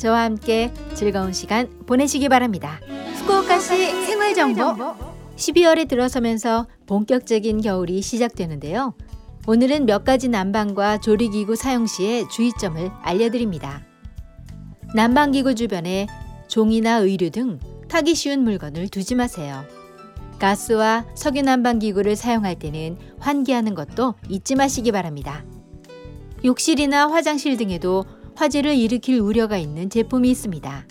저와 함께 즐거운 시간 보내시기 바랍니다. 후쿠오카시 생활 정보 12월에 들어서면서 본격적인 겨울이 시작되는데요. 오늘은 몇 가지 난방과 조리기구 사용 시의 주의점을 알려드립니다. 난방기구 주변에 종이나 의류 등 타기 쉬운 물건을 두지 마세요. 가스와 석유 난방기구를 사용할 때는 환기하는 것도 잊지 마시기 바랍니다. 욕실이나 화장실 등에도 화재를 일으킬 우려가 있는 제품이 있습니다.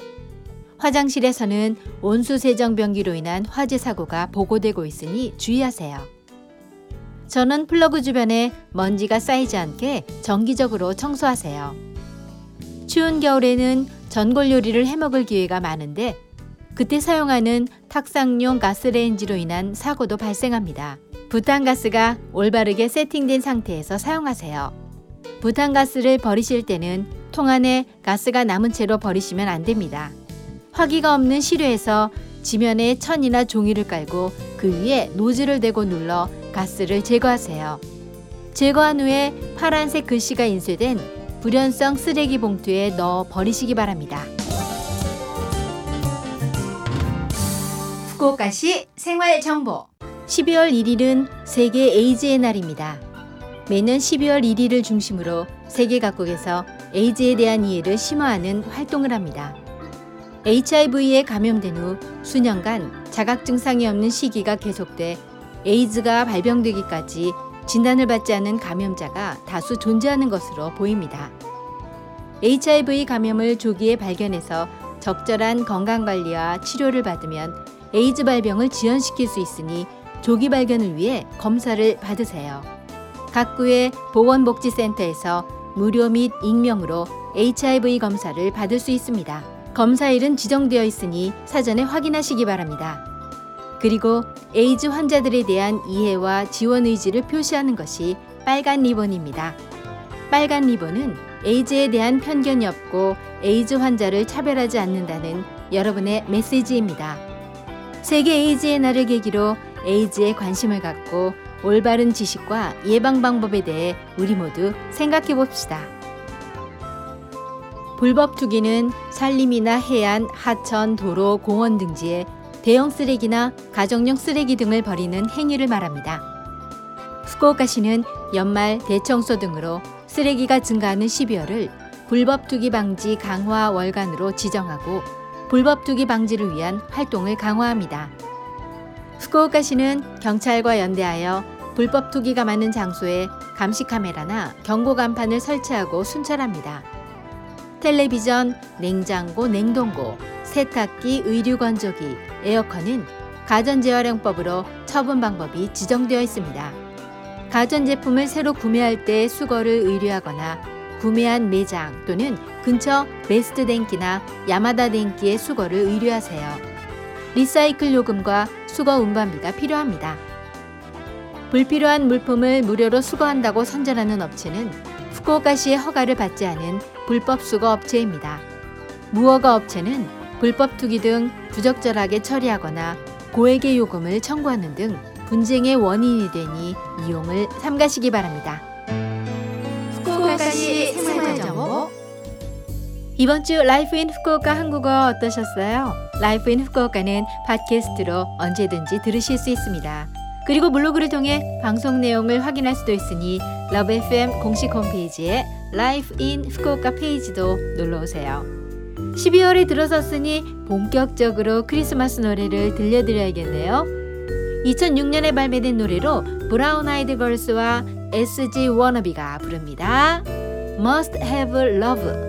화장실에서는 온수 세정변기로 인한 화재 사고가 보고되고 있으니 주의하세요. 전원 플러그 주변에 먼지가 쌓이지 않게 정기적으로 청소하세요. 추운 겨울에는 전골 요리를 해 먹을 기회가 많은데 그때 사용하는 탁상용 가스레인지로 인한 사고도 발생합니다. 부탄가스가 올바르게 세팅된 상태에서 사용하세요. 부탄가스를 버리실 때는 통 안에 가스가 남은 채로 버리시면 안 됩니다. 화기가 없는 실외에서 지면에 천이나 종이를 깔고 그 위에 노즐을 대고 눌러 가스를 제거하세요. 제거한 후에 파란색 글씨가 인쇄된 불연성 쓰레기 봉투에 넣어 버리시기 바랍니다. 후쿠오카시 생활 정보 12월 1일은 세계 에이즈의 날입니다. 매년 12월 1일을 중심으로 세계 각국에서 에이즈에 대한 이해를 심화하는 활동을 합니다. HIV에 감염된 후 수년간 자각 증상이 없는 시기가 계속돼 에이즈가 발병되기까지 진단을 받지 않은 감염자가 다수 존재하는 것으로 보입니다. HIV 감염을 조기에 발견해서 적절한 건강관리와 치료를 받으면 에이즈 발병을 지연시킬 수 있으니 조기 발견을 위해 검사를 받으세요. 각 구의 보건복지센터에서 무료 및 익명으로 HIV 검사를 받을 수 있습니다. 검사일은 지정되어 있으니 사전에 확인하시기 바랍니다. 그리고 에이즈 환자들에 대한 이해와 지원 의지를 표시하는 것이 빨간 리본입니다. 빨간 리본은 에이즈에 대한 편견이 없고 에이즈 환자를 차별하지 않는다는 여러분의 메시지입니다. 세계 에이즈의 날을 계기로 에이즈에 관심을 갖고 올바른 지식과 예방 방법에 대해 우리 모두 생각해 봅시다. 불법 투기는 산림이나 해안, 하천, 도로, 공원 등지에 대형 쓰레기나 가정용 쓰레기 등을 버리는 행위를 말합니다. 후쿠오카시는 연말 대청소 등으로 쓰레기가 증가하는 12월을 불법 투기 방지 강화 월간으로 지정하고 불법 투기 방지를 위한 활동을 강화합니다. 후쿠오카시는 경찰과 연대하여 불법 투기가 많은 장소에 감시 카메라나 경고 간판을 설치하고 순찰합니다. 텔레비전, 냉장고, 냉동고, 세탁기, 의류 건조기, 에어컨은 가전재활용법으로 처분 방법이 지정되어 있습니다. 가전제품을 새로 구매할 때 수거를 의뢰하거나 구매한 매장 또는 근처 베스트 덴키나 야마다 덴키의 수거를 의뢰하세요. 리사이클 요금과 수거 운반비가 필요합니다. 불필요한 물품을 무료로 수거한다고 선전하는 업체는 후쿠오카시의 허가를 받지 않은 불법 수거 업체입니다. 무허가 업체는 불법 투기 등 부적절하게 처리하거나 고액의 요금을 청구하는 등 분쟁의 원인이 되니 이용을 삼가시기 바랍니다. 후쿠오카시 생활정보 이번 주 Life in Fukuoka 한국어 어떠셨어요? Life in Fukuoka는 팟캐스트로 언제든지 들으실 수 있습니다. 그리고 블로그를 통해 방송 내용을 확인할 수도 있으니 LOVE FM 공식 홈페이지에 Life in Fukuoka 페이지도 놀러 오세요. 12월에 들어섰으니 본격적으로 크리스마스 노래를 들려드려야겠네요. 2006년에 발매된 노래로 브라운 아이드 걸스와 SG 워너비가 부릅니다. Must Have Love.